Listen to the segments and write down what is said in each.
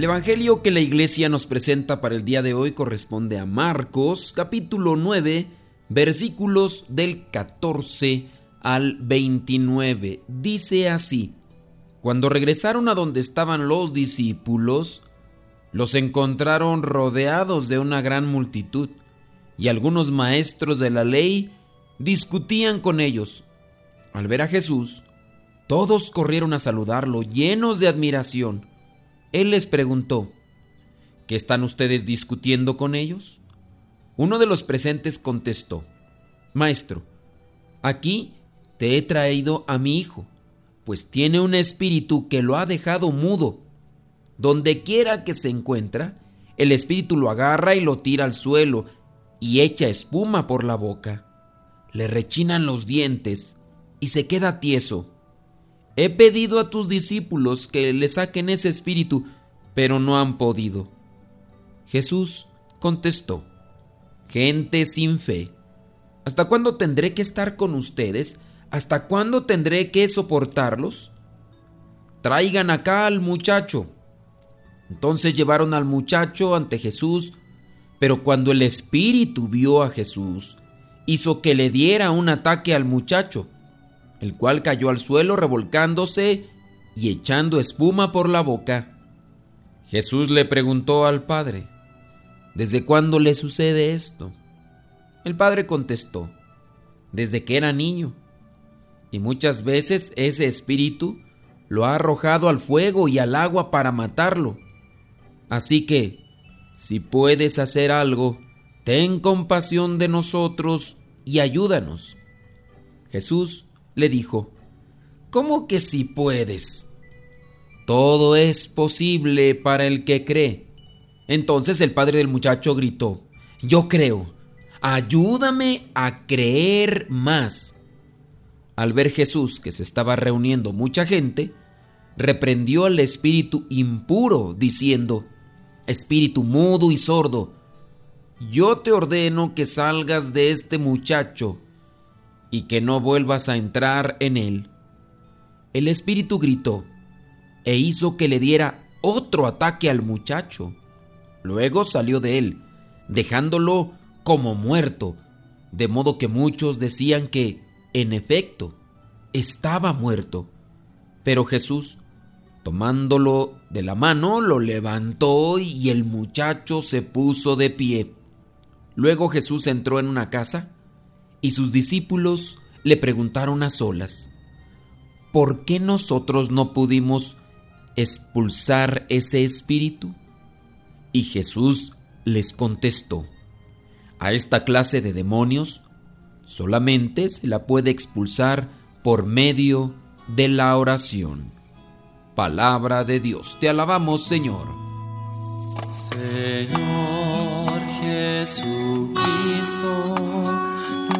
El Evangelio que la iglesia nos presenta para el día de hoy corresponde a Marcos capítulo 9 versículos del 14 al 29. Dice así, cuando regresaron a donde estaban los discípulos, los encontraron rodeados de una gran multitud y algunos maestros de la ley discutían con ellos. Al ver a Jesús, todos corrieron a saludarlo llenos de admiración. Él les preguntó, ¿qué están ustedes discutiendo con ellos? Uno de los presentes contestó, Maestro, aquí te he traído a mi hijo, pues tiene un espíritu que lo ha dejado mudo. Donde quiera que se encuentra, el espíritu lo agarra y lo tira al suelo y echa espuma por la boca. Le rechinan los dientes y se queda tieso. He pedido a tus discípulos que le saquen ese espíritu, pero no han podido. Jesús contestó, Gente sin fe, ¿hasta cuándo tendré que estar con ustedes? ¿Hasta cuándo tendré que soportarlos? Traigan acá al muchacho. Entonces llevaron al muchacho ante Jesús, pero cuando el espíritu vio a Jesús, hizo que le diera un ataque al muchacho el cual cayó al suelo revolcándose y echando espuma por la boca. Jesús le preguntó al Padre, ¿desde cuándo le sucede esto? El Padre contestó, desde que era niño, y muchas veces ese espíritu lo ha arrojado al fuego y al agua para matarlo. Así que, si puedes hacer algo, ten compasión de nosotros y ayúdanos. Jesús le dijo, ¿Cómo que si puedes? Todo es posible para el que cree. Entonces el padre del muchacho gritó, Yo creo, ayúdame a creer más. Al ver Jesús que se estaba reuniendo mucha gente, reprendió al espíritu impuro, diciendo, Espíritu mudo y sordo, yo te ordeno que salgas de este muchacho y que no vuelvas a entrar en él. El espíritu gritó e hizo que le diera otro ataque al muchacho. Luego salió de él, dejándolo como muerto, de modo que muchos decían que, en efecto, estaba muerto. Pero Jesús, tomándolo de la mano, lo levantó y el muchacho se puso de pie. Luego Jesús entró en una casa y sus discípulos le preguntaron a solas, ¿por qué nosotros no pudimos expulsar ese espíritu? Y Jesús les contestó, a esta clase de demonios solamente se la puede expulsar por medio de la oración. Palabra de Dios, te alabamos Señor. Señor Jesucristo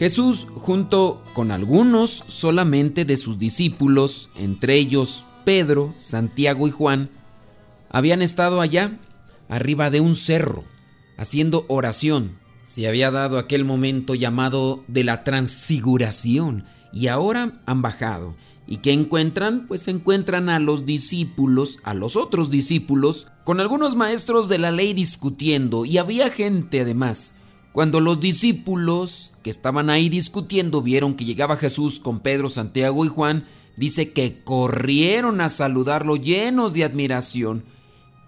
Jesús, junto con algunos solamente de sus discípulos, entre ellos Pedro, Santiago y Juan, habían estado allá, arriba de un cerro, haciendo oración. Se había dado aquel momento llamado de la transfiguración, y ahora han bajado. ¿Y qué encuentran? Pues encuentran a los discípulos, a los otros discípulos, con algunos maestros de la ley discutiendo y había gente además. Cuando los discípulos que estaban ahí discutiendo vieron que llegaba Jesús con Pedro, Santiago y Juan, dice que corrieron a saludarlo llenos de admiración.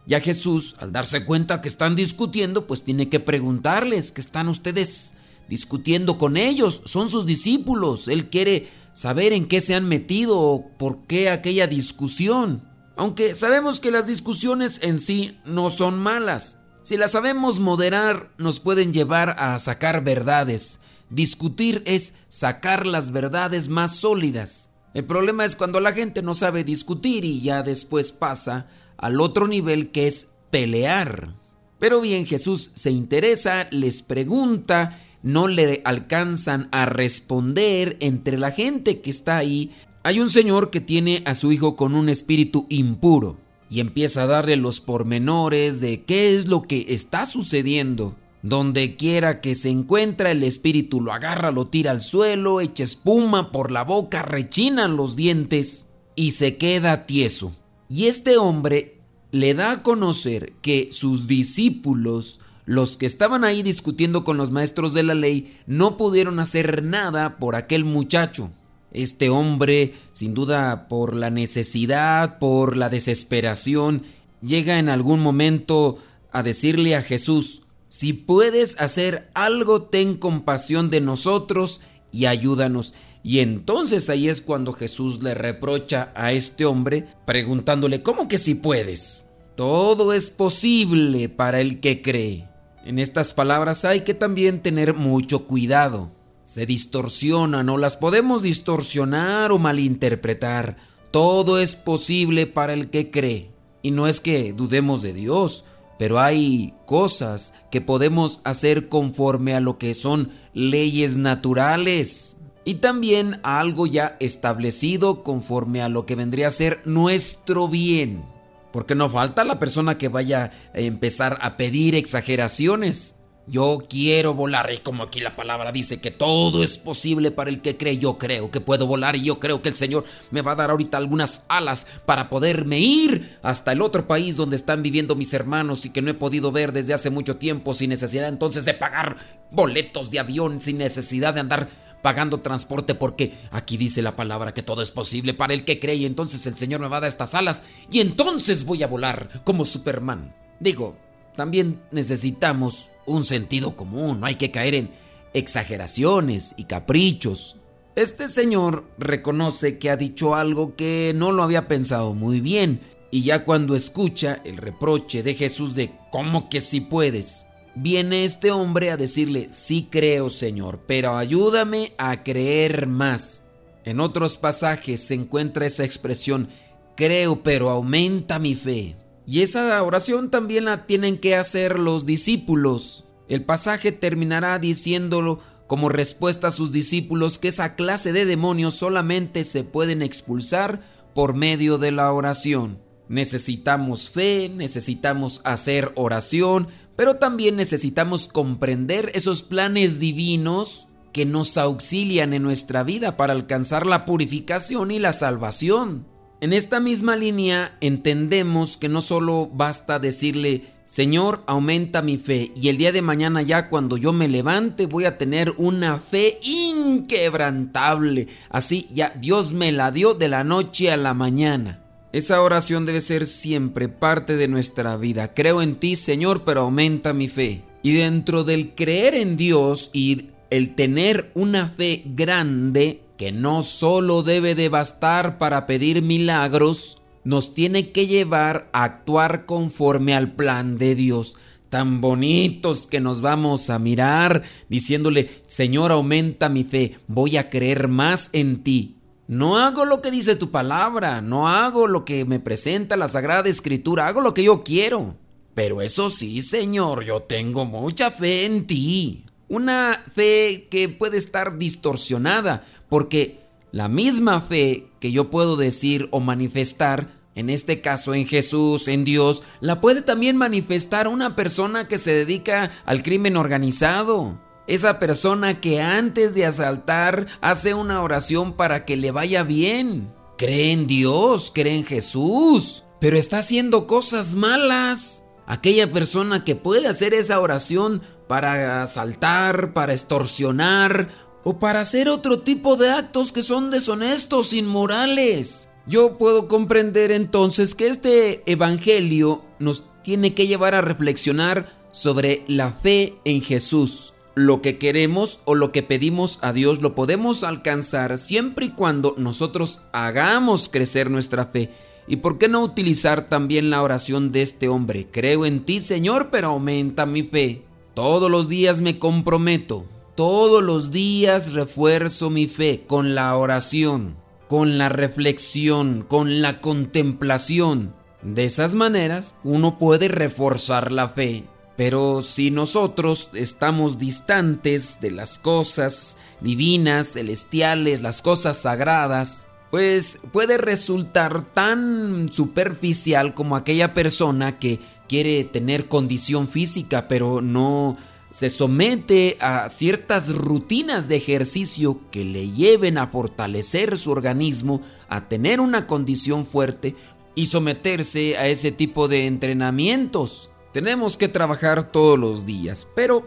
Ya Jesús, al darse cuenta que están discutiendo, pues tiene que preguntarles, ¿qué están ustedes discutiendo con ellos? Son sus discípulos. Él quiere saber en qué se han metido o por qué aquella discusión. Aunque sabemos que las discusiones en sí no son malas. Si las sabemos moderar, nos pueden llevar a sacar verdades. Discutir es sacar las verdades más sólidas. El problema es cuando la gente no sabe discutir y ya después pasa al otro nivel que es pelear. Pero bien, Jesús se interesa, les pregunta, no le alcanzan a responder entre la gente que está ahí. Hay un señor que tiene a su hijo con un espíritu impuro y empieza a darle los pormenores de qué es lo que está sucediendo. Donde quiera que se encuentra el espíritu lo agarra, lo tira al suelo, echa espuma por la boca, rechinan los dientes y se queda tieso. Y este hombre le da a conocer que sus discípulos, los que estaban ahí discutiendo con los maestros de la ley, no pudieron hacer nada por aquel muchacho. Este hombre, sin duda por la necesidad, por la desesperación, llega en algún momento a decirle a Jesús, si puedes hacer algo, ten compasión de nosotros y ayúdanos. Y entonces ahí es cuando Jesús le reprocha a este hombre preguntándole, ¿cómo que si puedes? Todo es posible para el que cree. En estas palabras hay que también tener mucho cuidado. Se distorsionan o las podemos distorsionar o malinterpretar. Todo es posible para el que cree. Y no es que dudemos de Dios, pero hay cosas que podemos hacer conforme a lo que son leyes naturales y también a algo ya establecido conforme a lo que vendría a ser nuestro bien. Porque no falta la persona que vaya a empezar a pedir exageraciones. Yo quiero volar y como aquí la palabra dice que todo es posible para el que cree, yo creo que puedo volar y yo creo que el Señor me va a dar ahorita algunas alas para poderme ir hasta el otro país donde están viviendo mis hermanos y que no he podido ver desde hace mucho tiempo sin necesidad entonces de pagar boletos de avión, sin necesidad de andar pagando transporte porque aquí dice la palabra que todo es posible para el que cree y entonces el Señor me va a dar estas alas y entonces voy a volar como Superman. Digo, también necesitamos un sentido común, no hay que caer en exageraciones y caprichos. Este señor reconoce que ha dicho algo que no lo había pensado muy bien y ya cuando escucha el reproche de Jesús de ¿cómo que si puedes? Viene este hombre a decirle, sí creo Señor, pero ayúdame a creer más. En otros pasajes se encuentra esa expresión, creo, pero aumenta mi fe. Y esa oración también la tienen que hacer los discípulos. El pasaje terminará diciéndolo como respuesta a sus discípulos que esa clase de demonios solamente se pueden expulsar por medio de la oración. Necesitamos fe, necesitamos hacer oración, pero también necesitamos comprender esos planes divinos que nos auxilian en nuestra vida para alcanzar la purificación y la salvación. En esta misma línea entendemos que no solo basta decirle, Señor, aumenta mi fe y el día de mañana ya cuando yo me levante voy a tener una fe inquebrantable. Así ya Dios me la dio de la noche a la mañana. Esa oración debe ser siempre parte de nuestra vida. Creo en ti, Señor, pero aumenta mi fe. Y dentro del creer en Dios y el tener una fe grande, que no solo debe de bastar para pedir milagros, nos tiene que llevar a actuar conforme al plan de Dios. Tan bonitos que nos vamos a mirar diciéndole, Señor, aumenta mi fe, voy a creer más en ti. No hago lo que dice tu palabra, no hago lo que me presenta la Sagrada Escritura, hago lo que yo quiero. Pero eso sí, Señor, yo tengo mucha fe en ti. Una fe que puede estar distorsionada, porque la misma fe que yo puedo decir o manifestar, en este caso en Jesús, en Dios, la puede también manifestar una persona que se dedica al crimen organizado Esa persona que antes de asaltar hace una oración para que le vaya bien. Cree en Dios, cree en Jesús, pero está haciendo cosas malas. Aquella persona que puede hacer esa oración para asaltar, para extorsionar o para hacer otro tipo de actos que son deshonestos, inmorales. Yo puedo comprender entonces que este Evangelio nos tiene que llevar a reflexionar sobre la fe en Jesús. Lo que queremos o lo que pedimos a Dios lo podemos alcanzar siempre y cuando nosotros hagamos crecer nuestra fe. ¿Y por qué no utilizar también la oración de este hombre? Creo en ti, Señor, pero aumenta mi fe. Todos los días me comprometo, todos los días refuerzo mi fe con la oración con la reflexión, con la contemplación. De esas maneras uno puede reforzar la fe. Pero si nosotros estamos distantes de las cosas divinas, celestiales, las cosas sagradas, pues puede resultar tan superficial como aquella persona que quiere tener condición física pero no se somete a ciertas rutinas de ejercicio que le lleven a fortalecer su organismo, a tener una condición fuerte y someterse a ese tipo de entrenamientos. Tenemos que trabajar todos los días, pero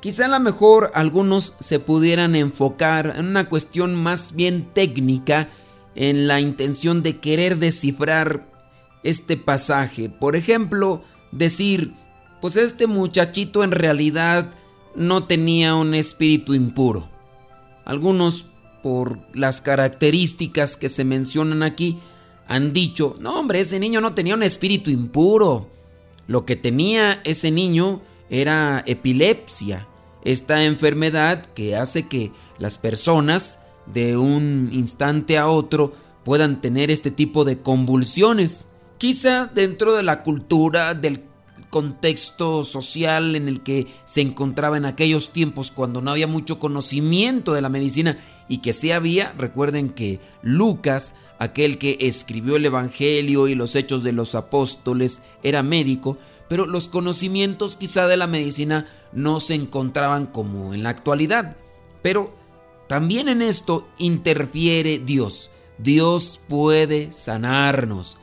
quizá a lo mejor algunos se pudieran enfocar en una cuestión más bien técnica, en la intención de querer descifrar este pasaje. Por ejemplo, decir, pues este muchachito en realidad no tenía un espíritu impuro. Algunos, por las características que se mencionan aquí, han dicho, no hombre, ese niño no tenía un espíritu impuro. Lo que tenía ese niño era epilepsia, esta enfermedad que hace que las personas de un instante a otro puedan tener este tipo de convulsiones. Quizá dentro de la cultura del contexto social en el que se encontraba en aquellos tiempos cuando no había mucho conocimiento de la medicina y que sí había, recuerden que Lucas, aquel que escribió el Evangelio y los hechos de los apóstoles, era médico, pero los conocimientos quizá de la medicina no se encontraban como en la actualidad. Pero también en esto interfiere Dios. Dios puede sanarnos.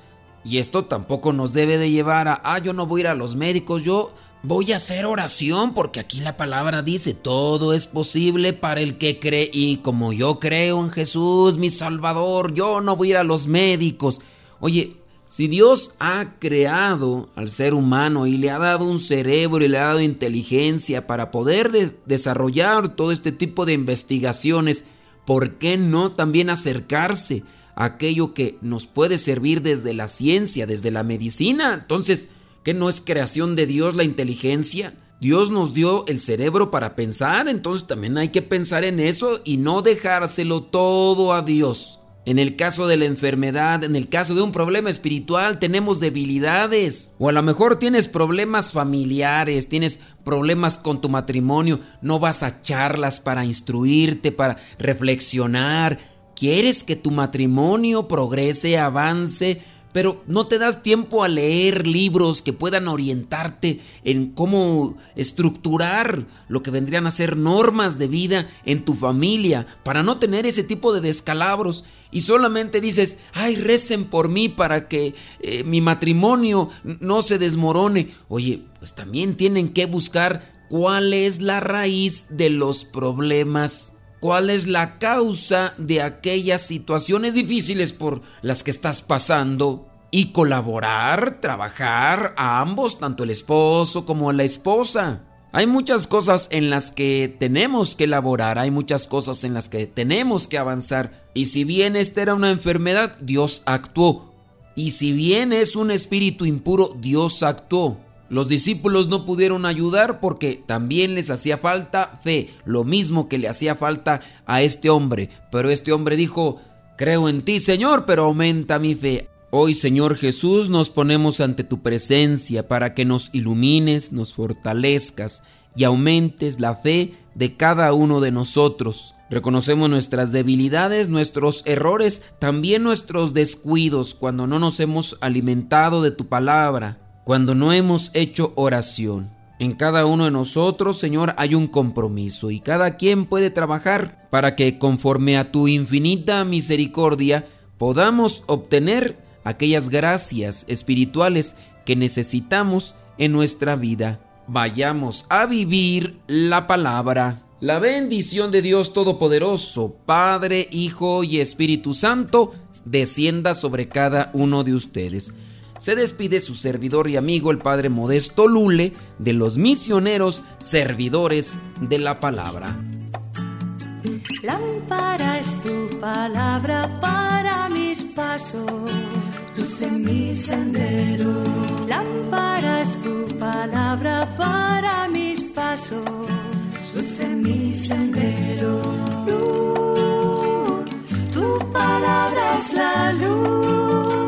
Y esto tampoco nos debe de llevar a, ah, yo no voy a ir a los médicos, yo voy a hacer oración porque aquí la palabra dice, todo es posible para el que cree y como yo creo en Jesús, mi Salvador, yo no voy a ir a los médicos. Oye, si Dios ha creado al ser humano y le ha dado un cerebro y le ha dado inteligencia para poder desarrollar todo este tipo de investigaciones, ¿por qué no también acercarse? aquello que nos puede servir desde la ciencia, desde la medicina. Entonces, ¿qué no es creación de Dios la inteligencia? Dios nos dio el cerebro para pensar, entonces también hay que pensar en eso y no dejárselo todo a Dios. En el caso de la enfermedad, en el caso de un problema espiritual, tenemos debilidades. O a lo mejor tienes problemas familiares, tienes problemas con tu matrimonio, no vas a charlas para instruirte, para reflexionar, Quieres que tu matrimonio progrese, avance, pero no te das tiempo a leer libros que puedan orientarte en cómo estructurar lo que vendrían a ser normas de vida en tu familia para no tener ese tipo de descalabros y solamente dices, ay, recen por mí para que eh, mi matrimonio no se desmorone. Oye, pues también tienen que buscar cuál es la raíz de los problemas cuál es la causa de aquellas situaciones difíciles por las que estás pasando y colaborar, trabajar a ambos, tanto el esposo como la esposa. Hay muchas cosas en las que tenemos que elaborar, hay muchas cosas en las que tenemos que avanzar. Y si bien esta era una enfermedad, Dios actuó. Y si bien es un espíritu impuro, Dios actuó. Los discípulos no pudieron ayudar porque también les hacía falta fe, lo mismo que le hacía falta a este hombre. Pero este hombre dijo, creo en ti Señor, pero aumenta mi fe. Hoy Señor Jesús nos ponemos ante tu presencia para que nos ilumines, nos fortalezcas y aumentes la fe de cada uno de nosotros. Reconocemos nuestras debilidades, nuestros errores, también nuestros descuidos cuando no nos hemos alimentado de tu palabra cuando no hemos hecho oración. En cada uno de nosotros, Señor, hay un compromiso y cada quien puede trabajar para que conforme a tu infinita misericordia podamos obtener aquellas gracias espirituales que necesitamos en nuestra vida. Vayamos a vivir la palabra. La bendición de Dios Todopoderoso, Padre, Hijo y Espíritu Santo, descienda sobre cada uno de ustedes se despide su servidor y amigo el Padre Modesto Lule de los misioneros servidores de la palabra. Lámpara es tu palabra para mis pasos, luz en mi sendero. Lámpara es tu palabra para mis pasos, luz en mi sendero. Luz, tu palabra es la luz